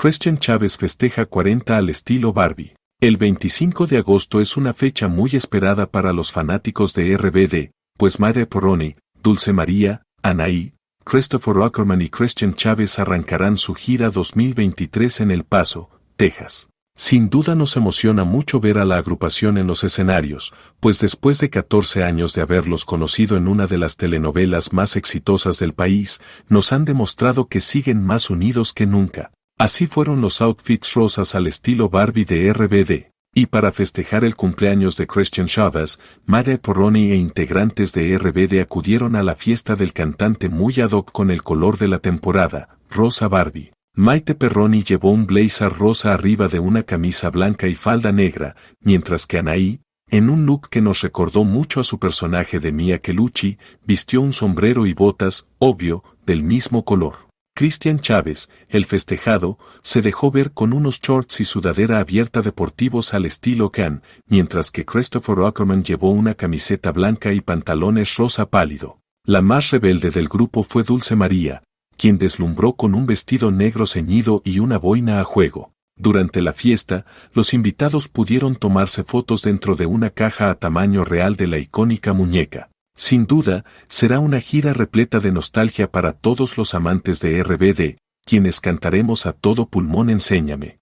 Christian Chávez festeja 40 al estilo Barbie. El 25 de agosto es una fecha muy esperada para los fanáticos de RBD, pues Madre Porroni, Dulce María, Anaí, Christopher Ackerman y Christian Chávez arrancarán su gira 2023 en El Paso, Texas. Sin duda nos emociona mucho ver a la agrupación en los escenarios, pues después de 14 años de haberlos conocido en una de las telenovelas más exitosas del país, nos han demostrado que siguen más unidos que nunca. Así fueron los outfits rosas al estilo Barbie de RBD. Y para festejar el cumpleaños de Christian Chavez, Made Porroni e integrantes de RBD acudieron a la fiesta del cantante muy ad hoc con el color de la temporada, rosa Barbie. Maite Perroni llevó un blazer rosa arriba de una camisa blanca y falda negra, mientras que Anaí, en un look que nos recordó mucho a su personaje de Mia Kelucci, vistió un sombrero y botas, obvio, del mismo color. Cristian Chávez, el festejado, se dejó ver con unos shorts y sudadera abierta deportivos al estilo Can, mientras que Christopher Ackerman llevó una camiseta blanca y pantalones rosa pálido. La más rebelde del grupo fue Dulce María, quien deslumbró con un vestido negro ceñido y una boina a juego. Durante la fiesta, los invitados pudieron tomarse fotos dentro de una caja a tamaño real de la icónica muñeca. Sin duda, será una gira repleta de nostalgia para todos los amantes de RBD, quienes cantaremos a todo pulmón Enséñame.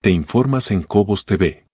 Te informas en Cobos TV.